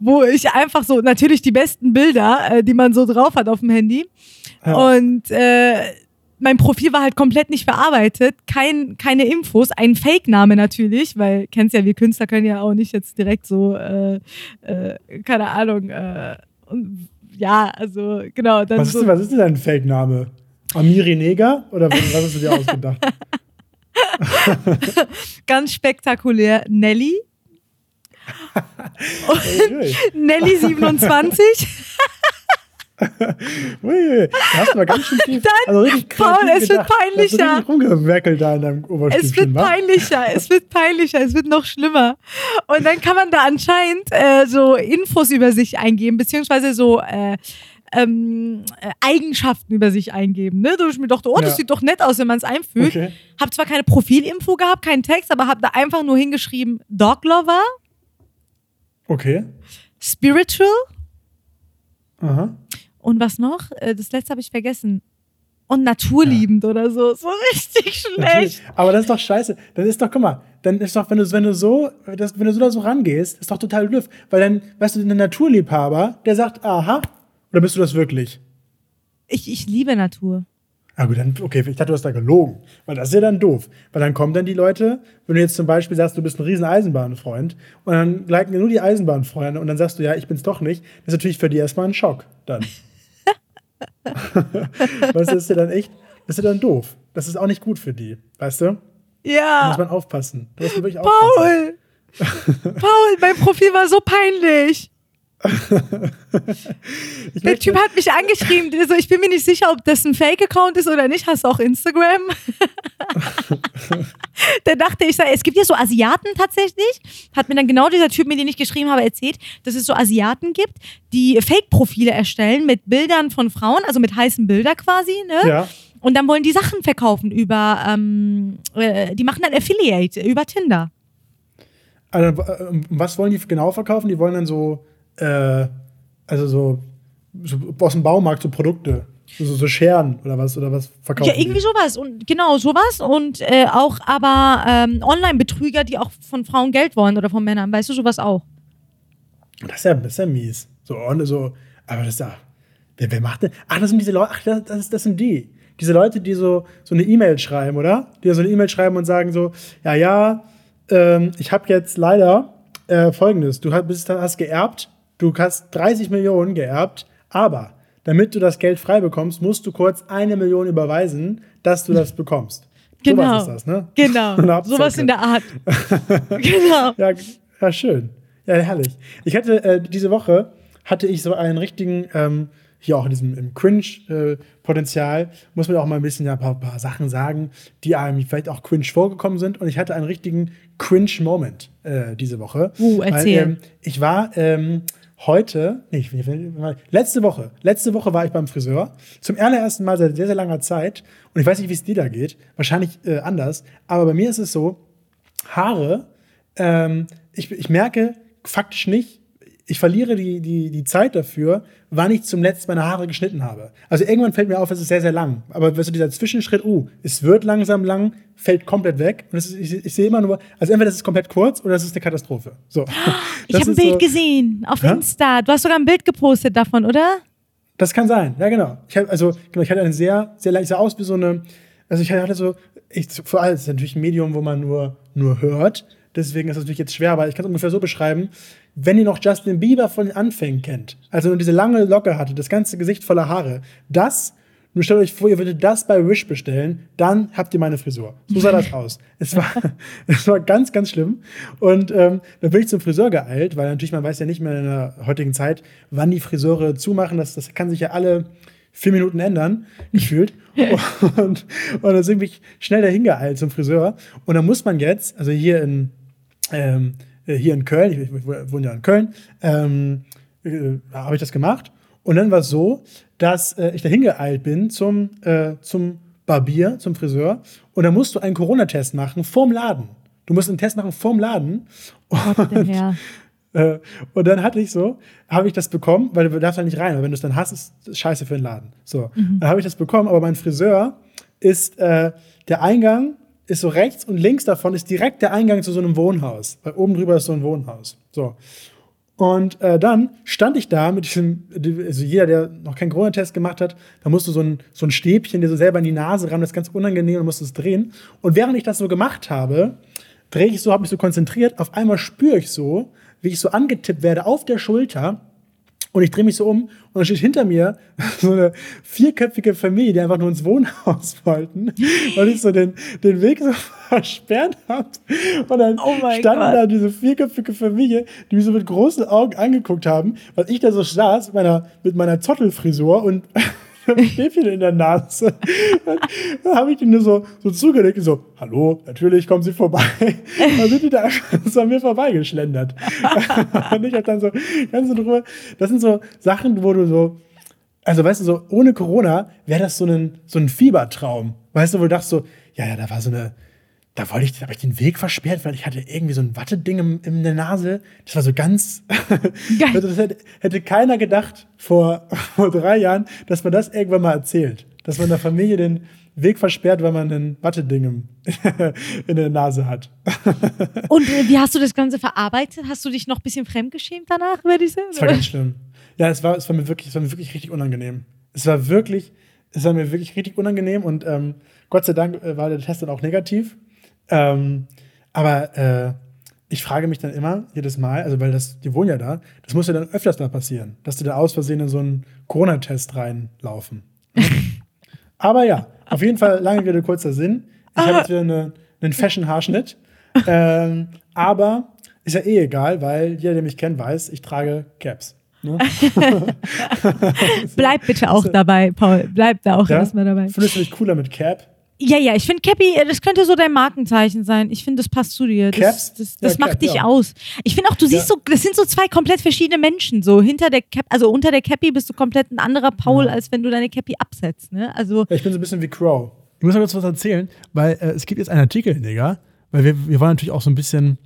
wo ich einfach so, natürlich die besten Bilder, äh, die man so drauf hat auf dem Handy. Ja. Und äh, mein Profil war halt komplett nicht verarbeitet, kein, keine Infos, ein Fake-Name natürlich, weil kennst ja, wir Künstler können ja auch nicht jetzt direkt so, äh, äh, keine Ahnung, äh, ja, also genau. Was ist, so, denn, was ist denn dein Fake-Name? Amiri Neger? Oder was, was hast du dir ausgedacht? ganz spektakulär Nelly. Uiui. Nelly 27. Uiui. Da hast du mal ganz schön viel. also richtig Paul, es wird gedacht. Da hast du peinlicher. rumgewerkelt da in deinem es wird peinlicher, es wird peinlicher, es wird noch schlimmer. Und dann kann man da anscheinend äh, so Infos über sich eingeben, beziehungsweise so äh, ähm, äh, Eigenschaften über sich eingeben. Ne? Da ich mir dachte, oh, das Ja. sieht doch nett aus, wenn man es einfügt. Okay. Hab zwar keine Profilinfo gehabt, keinen Text, aber hab da einfach nur hingeschrieben, Dog Lover, Okay. Spiritual Aha. Und was noch? Äh, Das letzte habe ich vergessen. Und naturliebend oder so. So richtig Natürlich. schlecht. Aber das ist doch scheiße. Dann ist doch, guck mal, dann ist doch, wenn du, wenn du so, das, wenn du so da so rangehst, ist doch total blöd. Weil dann, weißt du, ein Naturliebhaber, der sagt, aha, oder bist du das wirklich? Ich, ich liebe Natur. Ah gut, dann, okay, ich dachte, du hast da gelogen. Weil das ist ja dann doof. Weil dann kommen dann die Leute, wenn du jetzt zum Beispiel sagst, du bist ein riesen Eisenbahnfreund und dann liken dir nur die Eisenbahnfreunde und dann sagst du, ja, ich bin's doch nicht. Das ist natürlich für die erstmal ein Schock dann. weißt du, das ist ja dann echt, das ist ja dann doof. Das ist auch nicht gut für die, weißt du? Da muss Ja. man aufpassen. Da muss man wirklich aufpassen. Paul! Paul, mein Profil war so peinlich. Der Typ hat mich angeschrieben, der so, ich bin mir nicht sicher, ob das ein Fake-Account ist oder nicht. Hast du auch Instagram? der dachte, ich es gibt ja so Asiaten tatsächlich. Hat mir dann genau dieser Typ, mit dem ich geschrieben habe, erzählt, dass es so Asiaten gibt, die Fake-Profile erstellen mit Bildern von Frauen, also mit heißen Bildern quasi, ne? Ja. Und dann wollen die Sachen verkaufen über, ähm, äh, die machen dann Affiliate über Tinder. Also, äh, was wollen die genau verkaufen? Die wollen dann so, äh, also so, so aus dem Baumarkt so Produkte, so, so Scheren oder was oder was verkaufen. Ja, irgendwie die? sowas und genau sowas und äh, auch aber ähm, Online-Betrüger, die auch von Frauen Geld wollen oder von Männern, weißt du sowas auch? Das ist ja, das ist ja mies. So, so, aber das ist ja, wer, wer macht denn? Ach, das sind diese Leute, ach, das, das, das sind die. Diese Leute, die so, so eine E-Mail schreiben, oder? Die so eine E-Mail schreiben und sagen so, ja, ja, ähm, ich habe jetzt leider äh, folgendes, du hast, bist, hast geerbt, du hast 30 Millionen geerbt, aber damit du das Geld frei bekommst, musst du kurz eine Million überweisen, dass du das bekommst. Genau. Sowas ist das, ne? Genau. Sowas in der Art. genau. Ja, ja, schön. Ja, herrlich. Ich hatte äh, diese Woche hatte ich so einen richtigen, ähm, hier auch in diesem Cringe-Potenzial, muss man auch mal ein bisschen ja, ein paar, paar Sachen sagen, die einem vielleicht auch cringe vorgekommen sind. Und ich hatte einen richtigen Cringe-Moment äh, diese Woche. Uh, erzähl. Weil, ähm, ich war ähm, heute, nee, letzte Woche, letzte Woche war ich beim Friseur. Zum allerersten Mal seit sehr, sehr langer Zeit. Und ich weiß nicht, wie es dir da geht. Wahrscheinlich äh, anders. Aber bei mir ist es so, Haare, ähm, ich, ich merke faktisch nicht, ich verliere die, die, die Zeit dafür, wann ich zum letzten meine Haare geschnitten habe. Also irgendwann fällt mir auf, es ist sehr, sehr lang. Aber weißt du, dieser Zwischenschritt, uh, es wird langsam lang, fällt komplett weg. Und ist, ich, ich sehe immer nur, also entweder das ist komplett kurz oder es ist eine Katastrophe. So. Ich Das habe ein Bild so, gesehen auf Hä? Insta. Du hast sogar ein Bild gepostet davon, oder? Das kann sein, ja genau. Ich hab, also genau, ich hatte einen sehr, sehr ich sah aus wie so eine, also ich hatte so, ich, vor allem, es ist natürlich ein Medium, wo man nur, nur hört. Deswegen ist es natürlich jetzt schwer, aber ich kann es ungefähr so beschreiben, wenn ihr noch Justin Bieber von den Anfängen kennt, also nur diese lange Locke hatte, das ganze Gesicht voller Haare, das, nur stellt euch vor, ihr würdet das bei Wish bestellen, dann habt ihr meine Frisur. So sah das aus. Es war, es war ganz, ganz schlimm. Und ähm, dann bin ich zum Friseur geeilt, weil natürlich man weiß ja nicht mehr in der heutigen Zeit, wann die Friseure zumachen. Das, das kann sich ja alle vier Minuten ändern, gefühlt. Und, und dann sind wir schnell dahin geeilt zum Friseur. Und dann muss man jetzt, also hier in, ähm, äh, hier in Köln, ich, ich wohne ja in Köln, ähm, äh, habe ich das gemacht. Und dann war es so, dass äh, ich dahin geeilt bin zum, äh, zum Barbier, zum Friseur. Und da musst du einen Corona-Test machen vorm Laden. Du musst einen Test machen vorm Laden. Und, Ja. äh, und dann hatte ich so, habe ich das bekommen, weil du darfst halt nicht rein, weil wenn du es dann hast, ist es scheiße für den Laden. So, dann habe ich das bekommen, aber mein Friseur ist äh, der Eingang ist so rechts und links davon ist direkt der Eingang zu so einem Wohnhaus, weil oben drüber ist so ein Wohnhaus. So. Und äh, dann stand ich da mit diesem, also jeder, der noch keinen Corona-Test gemacht hat, da musst du so ein, so ein Stäbchen dir so selber in die Nase ran, das ist ganz unangenehm und musst es drehen. Und während ich das so gemacht habe, drehe ich so, habe mich so konzentriert, auf einmal spüre ich so, wie ich so angetippt werde auf der Schulter. Und ich drehe mich so um und dann steht hinter mir so eine vierköpfige Familie, die einfach nur ins Wohnhaus wollten, weil ich so den, den Weg so versperrt habe. Und dann Oh standen Gott. da diese vierköpfige Familie, die mich so mit großen Augen angeguckt haben, weil ich da so saß mit meiner, mit meiner Zottelfrisur und Stäbchen in der Nase. Dann, dann habe ich die nur so, so zugelegt und so, hallo, natürlich kommen Sie vorbei. Dann sind die da so an mir vorbeigeschlendert. und ich habe dann so ganz in Ruhe, das sind so Sachen, wo du so, also weißt du, so ohne Corona wäre das so ein, so ein Fiebertraum. Weißt du, wo du dachtest so, ja, ja, da war so eine, da wollte ich, da habe ich den Weg versperrt, weil ich hatte irgendwie so ein Watteding im, in der Nase. Das war so ganz, Geil. also das hätte, hätte keiner gedacht vor, vor drei Jahren, dass man das irgendwann mal erzählt. Dass man der Familie den Weg versperrt, weil man ein Watteding im, in der Nase hat. Und äh, wie hast du das Ganze verarbeitet? Hast du dich noch ein bisschen fremdgeschämt danach über diese? Es war ganz schlimm. Ja, es war, es war mir wirklich, es war mir wirklich richtig unangenehm. Es war wirklich, es war mir wirklich richtig unangenehm und ähm, Gott sei Dank äh, war der Test dann auch negativ. Ähm, aber äh, ich frage mich dann immer, jedes Mal, also weil das, die wohnen ja da, das muss ja dann öfters mal passieren, dass die da aus Versehen in so einen Corona-Test reinlaufen. aber ja, auf jeden Fall, lange Rede, kurzer Sinn. Ich habe jetzt wieder eine, einen Fashion-Haarschnitt. ähm, aber ist ja eh egal, weil jeder, der mich kennt, weiß, ich trage Caps. Ne? Bleib bitte auch dabei, Paul. Bleib da auch Ja? erstmal dabei. Findest du dich cooler mit Cap? Ja, ja, ich finde Cappy, äh, das könnte so dein Markenzeichen sein. Ich finde, das passt zu dir. Das, Caps? das, das Ja, macht Cap, dich ja. aus. Ich finde auch, du siehst Ja. so, das sind so zwei komplett verschiedene Menschen. So hinter der Cap, also unter der Cappy bist du komplett ein anderer Paul, als wenn du deine Cappy absetzt. Ne? Also ich bin so ein bisschen wie Crow. Ich muss mal kurz was erzählen, weil äh, es gibt jetzt einen Artikel, Digga, weil wir, wir wollen natürlich auch so ein bisschen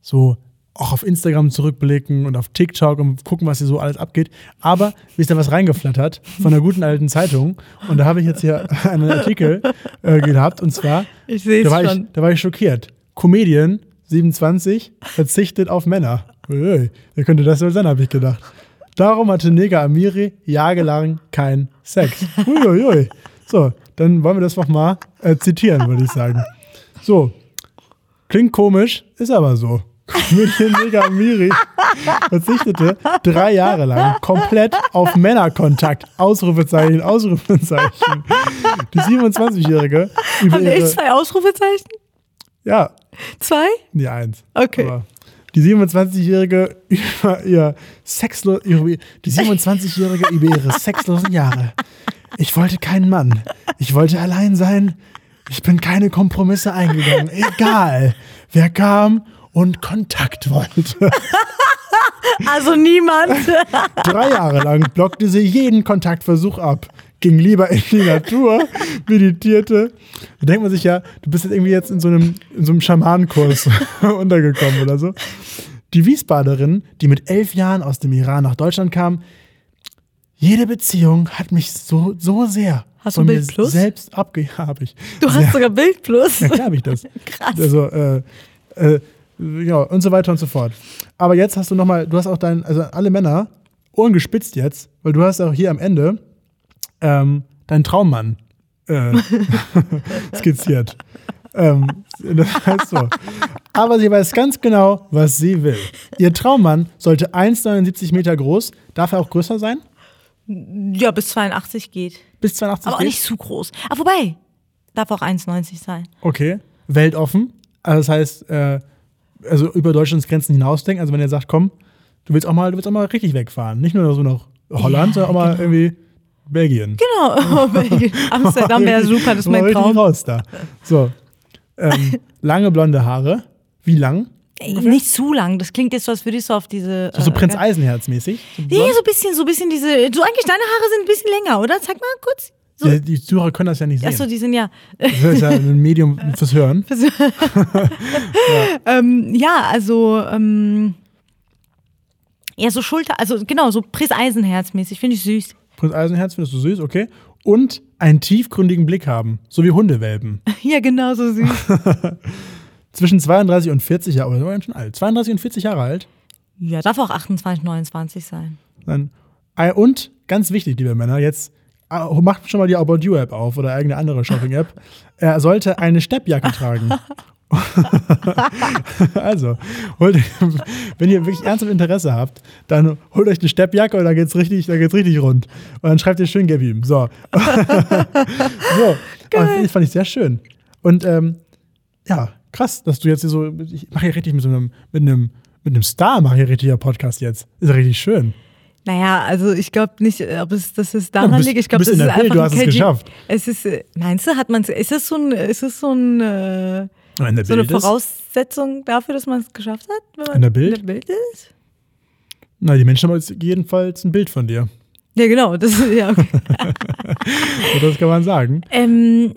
so auch auf Instagram zurückblicken und auf TikTok und gucken, was hier so alles abgeht. Aber mir ist da was reingeflattert von einer guten alten Zeitung und da habe ich jetzt hier einen Artikel äh, gehabt und zwar, ich da war, ich, da war ich schockiert. Comedian 27 verzichtet auf Männer. Uiui, wer könnte das wohl sein, habe ich gedacht. Darum hatte Neger Amiri jahrelang kein Sex. Uiuiui. So, dann wollen wir das noch mal äh, zitieren, würde ich sagen. So, klingt komisch, ist aber so. Comedian Neger Amiri verzichtete drei Jahre lang komplett auf Männerkontakt. Ausrufezeichen, Ausrufezeichen. Die 27-Jährige über Haben wir echt zwei Ausrufezeichen? ja, Zwei? Nee, eins. Okay. Aber die 27-Jährige über ihr sexlo über, die 27-Jährige über ihre sexlosen Jahre. Ich wollte keinen Mann. Ich wollte allein sein. Ich bin keine Kompromisse eingegangen. Egal, wer kam und Kontakt wollte. Also niemand. Drei Jahre lang blockte sie jeden Kontaktversuch ab. Ging lieber in die Natur, meditierte. Da denkt man sich ja, du bist jetzt irgendwie jetzt in so einem, in so einem Schamanenkurs untergekommen oder so. Die Wiesbaderin, die mit elf Jahren aus dem Iran nach Deutschland kam, jede Beziehung hat mich so, so sehr Hast du Bild Plus? selbst abge... Ja, ich. Du hast sogar Bild plus. ja, klar habe ich das. Krass. Also, äh, äh, ja, und so weiter und so fort. Aber jetzt hast du nochmal, du hast auch dein, also alle Männer, Ohren gespitzt jetzt, weil du hast auch hier am Ende ähm, deinen Traummann äh, skizziert. ähm, das heißt so. Aber sie weiß ganz genau, was sie will. Ihr Traummann sollte 1,79 Meter groß. Darf er auch größer sein? Ja, bis 82 geht. Bis 82 Aber auch geht? nicht zu groß. Ah, wobei, darf auch 1,90 sein. Okay. Weltoffen. Also das heißt, äh, also über Deutschlands Grenzen hinausdenken. Also wenn ihr sagt, komm, du willst auch mal, du willst auch mal richtig wegfahren. Nicht nur so nach Holland, Ja, sondern auch mal irgendwie Belgien. Genau. Amsterdam wäre super, das ist mein Traum. raus da. So. Ähm, lange blonde Haare. Wie lang? Ey, nicht zu lang. Das klingt jetzt so, als würde ich so auf diese. So, so äh, Prinz Eisenherz mäßig. So Nee, so ein bisschen, so ein bisschen diese. So eigentlich deine Haare sind ein bisschen länger, oder? Zeig mal kurz. So. Die, die Zuhörer können das ja nicht sehen. Achso, die sind ja. Das ist ja ein Medium fürs Hören. ähm, ja, also. Ähm, ja, so Schulter, also genau, so Prinz Eisenherz-mäßig. Finde ich süß. Prinz Eisenherz findest du süß, okay. Und einen tiefgründigen Blick haben, so wie Hundewelpen. Ja, genau, so süß. Zwischen 32 und 40 Jahre, oder ganz schon alt. 32 und 40 Jahre alt. ja, darf auch 28, 29 sein. Dann, äh, und ganz wichtig, liebe Männer, jetzt macht schon mal die About You App auf oder irgendeine andere Shopping App. Er sollte eine Steppjacke tragen. also, holt, wenn ihr wirklich ernsthaft Interesse habt, dann holt euch eine Steppjacke und dann geht's richtig, dann geht's richtig rund. Und dann schreibt ihr schön Gib ihm. So. so. Und das fand ich sehr schön. Und ähm, ja, krass, dass du jetzt hier so, ich mache hier richtig mit so einem, mit einem, mit einem Star mache hier richtig einen Podcast jetzt. Ist ja richtig schön. Naja, also ich glaube nicht, äh, ob es das ist Ja, daran du bist- liegt. Ich glaube, das in ist Bild, einfach du ein hast es KG. geschafft. Es ist, äh, meinst du, hat man ist es so ein, ist es so ein, äh, so eine Bild ist, Voraussetzung dafür, dass man es geschafft hat, wenn man In der Bild? in der Bild ist? na, die Menschen haben jetzt jedenfalls ein Bild von dir. Ja, genau. Das, ja, okay. Das kann man sagen. ähm,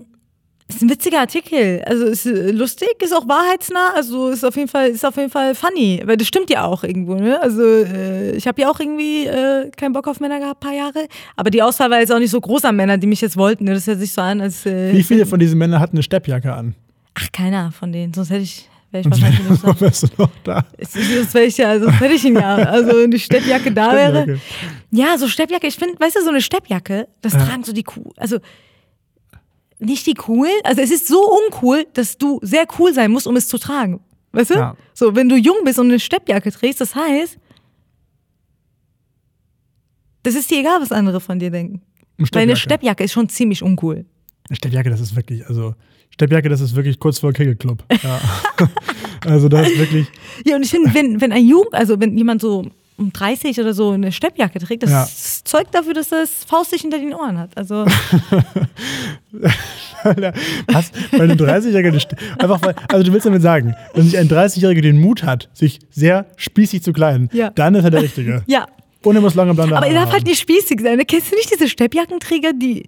ist ein witziger Artikel. Also ist äh, lustig, ist auch wahrheitsnah, also ist auf jeden Fall, ist auf jeden Fall funny. Weil das stimmt ja auch irgendwo, ne? Also äh, ich habe ja auch irgendwie äh, keinen Bock auf Männer gehabt, paar Jahre. Aber die Auswahl war jetzt auch nicht so groß an Männern, die mich jetzt wollten. Ne? Das hört sich so an, als. Äh, Wie viele von diesen Männern hatten eine Steppjacke an? Ach, keiner von denen. Sonst hätte ich, wäre ich wahrscheinlich nicht da. Wärst du noch da? Sonst wäre ich ja, sonst hätte ich ihn ja. Also wenn die Steppjacke da wäre. Ja, so Steppjacke. Ich finde, weißt du, so eine Steppjacke, das tragen so die cool. Also nicht die cool. Also es ist so uncool, dass du sehr cool sein musst, um es zu tragen. Weißt du? Ja. So, wenn du jung bist und eine Steppjacke trägst, das heißt, das ist dir egal, was andere von dir denken. Eine Weil eine Steppjacke. Steppjacke ist schon ziemlich uncool. Eine Steppjacke, das ist wirklich, also Steppjacke, das ist wirklich kurz vor Kegelclub. Ja. also das ist wirklich, Ja, und ich finde, wenn, wenn ein Jugend, also wenn jemand so um 30 oder so eine Steppjacke trägt, das Ja. zeugt dafür, dass er es faustig hinter den Ohren hat. Also Was? Weil ein 30-Jähriger, nicht- einfach weil, also du willst damit sagen, wenn sich ein 30-Jähriger den Mut hat, sich sehr spießig zu kleiden, Ja. dann ist er der Richtige. ja. Und er muss lange blonde Aber er darf haben. halt nicht spießig sein. Kennst du nicht diese Steppjackenträger, die,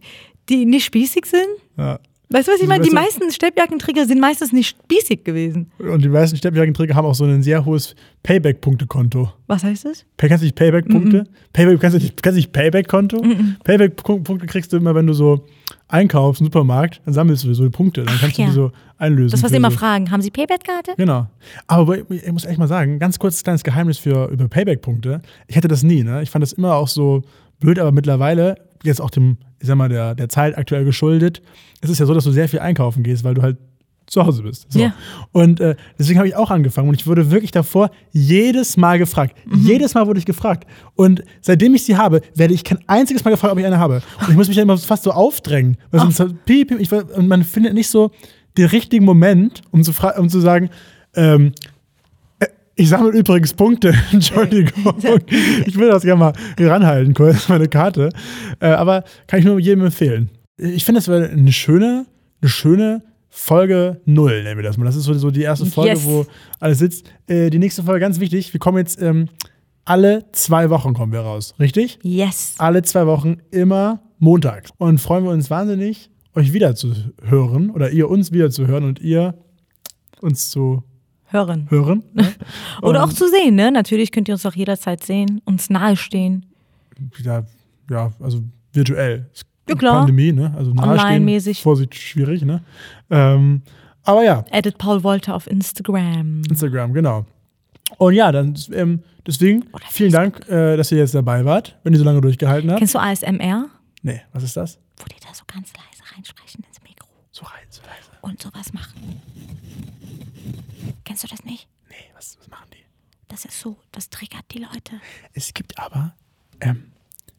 die nicht spießig sind? Ja. Weißt du, was ich meine? Die meisten Steppjackenträger sind meistens nicht spießig gewesen. Und die meisten Steppjackenträger haben auch so ein sehr hohes Payback-Punkte-Konto. Was heißt das? Pay- Kennst du nicht Payback-Punkte? Payback, kennst du nicht, du nicht Payback-Konto? Payback-Punkte kriegst du immer, wenn du so einkaufst im Supermarkt, dann sammelst du so die Punkte, dann kannst ja. du die so einlösen. Das, was sie immer so. fragen. Haben Sie Payback-Karte? Genau. Aber ich muss echt mal sagen, ganz kurzes kleines Geheimnis für über Payback-Punkte. Ich hatte das nie, ne? Ich fand das immer auch so blöd, aber mittlerweile, jetzt auch dem, ich sag mal, der, der Zeit aktuell geschuldet, ist es ja so, dass du sehr viel einkaufen gehst, weil du halt zu Hause bist. So. Ja. Und äh, deswegen habe ich auch angefangen und ich wurde wirklich davor jedes Mal gefragt. Mhm. Jedes Mal wurde ich gefragt. Und seitdem ich sie habe, werde ich kein einziges Mal gefragt, ob ich eine habe. Und ich muss mich ja immer fast so aufdrängen. Weil sonst halt piep, piep, ich, und man findet nicht so den richtigen Moment, um zu, um zu sagen, ähm, äh, ich sammle übrigens Punkte, Entschuldigung. Ich will das gerne mal ranhalten, kurz, meine Karte. Äh, aber kann ich nur jedem empfehlen. Ich finde, das wäre eine schöne, eine schöne Folge 0, nennen wir das mal. Das ist so, so die erste Folge, Yes. wo alles sitzt. Äh, die nächste Folge, ganz wichtig, wir kommen jetzt ähm, alle zwei Wochen kommen wir raus, richtig? Yes. Alle zwei Wochen immer montags. Und freuen wir uns wahnsinnig, euch wieder zu hören oder ihr uns wieder zu hören und ihr uns zu Hören. hören. ne? Oder auch zu sehen, ne? Natürlich könnt ihr uns auch jederzeit sehen, uns nahestehen. ja, ja, also virtuell. Es Ja, klar. Pandemie, ne? Also Online-mäßig. Vorsicht, schwierig, ne? Ähm, aber ja, Edit Paul Wolter auf Instagram. Instagram, genau. Und ja, dann ähm, deswegen Oder vielen Dank, äh, dass ihr jetzt dabei wart, wenn ihr so lange durchgehalten habt. Kennst du ASMR? Nee, was ist das? Wo die da so ganz leise reinsprechen ins Mikro So rein, so leise. und sowas machen. Kennst du das nicht? Nee, was, was machen die? Das ist so, das triggert die Leute. Es gibt aber, ähm,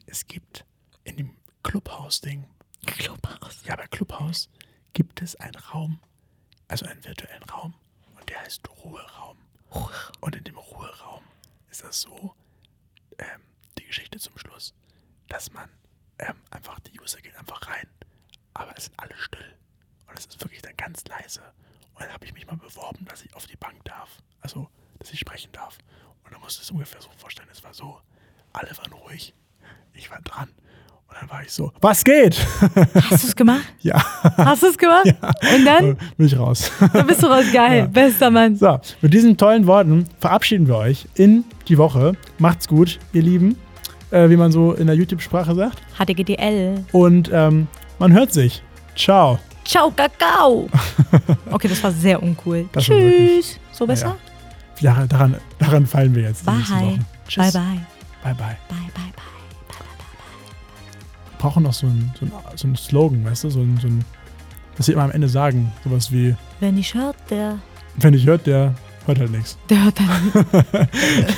es gibt in dem Clubhouse-Ding, Clubhaus. ja, bei Clubhouse gibt es einen Raum, also einen virtuellen Raum, und der heißt Ruheraum. Und in dem Ruheraum ist das so, ähm, die Geschichte zum Schluss, dass man ähm, einfach, die User gehen einfach rein, aber es sind alle still. Und es ist wirklich dann ganz leise. Und dann habe ich mich mal beworben, dass ich auf die Bank darf. Also, dass ich sprechen darf. Und dann musst du es ungefähr so vorstellen, es war so, alle waren ruhig, ich war dran. Und dann war ich so, was geht? Hast du es gemacht? ja, Hast du es gemacht? Und dann? bin ich raus. Dann bist du raus. Geil. Ja. Bester Mann. So, mit diesen tollen Worten verabschieden wir euch in die Woche. Macht's gut, ihr Lieben, äh, wie man so in der YouTube-Sprache sagt. HDGDL. Und ähm, man hört sich. Ciao. Ciao, Kakao. Okay, das war sehr uncool. Das Tschüss. So besser? Daran, daran, daran fallen wir jetzt. Bye. Bye, Tschüss. bye. Bye, bye. Bye, bye, brauchen noch so einen so ein, so ein Slogan, weißt du? So ein, so ein, dass sie immer am Ende sagen. Sowas wie, Wer nicht hört, der, wenn ich hört, der hört halt nichts. der hört dann.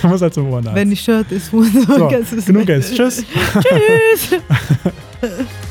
Der muss halt zum Ohr nach. Wer nicht hört, ist wohl So, genug jetzt. Tschüss. Tschüss.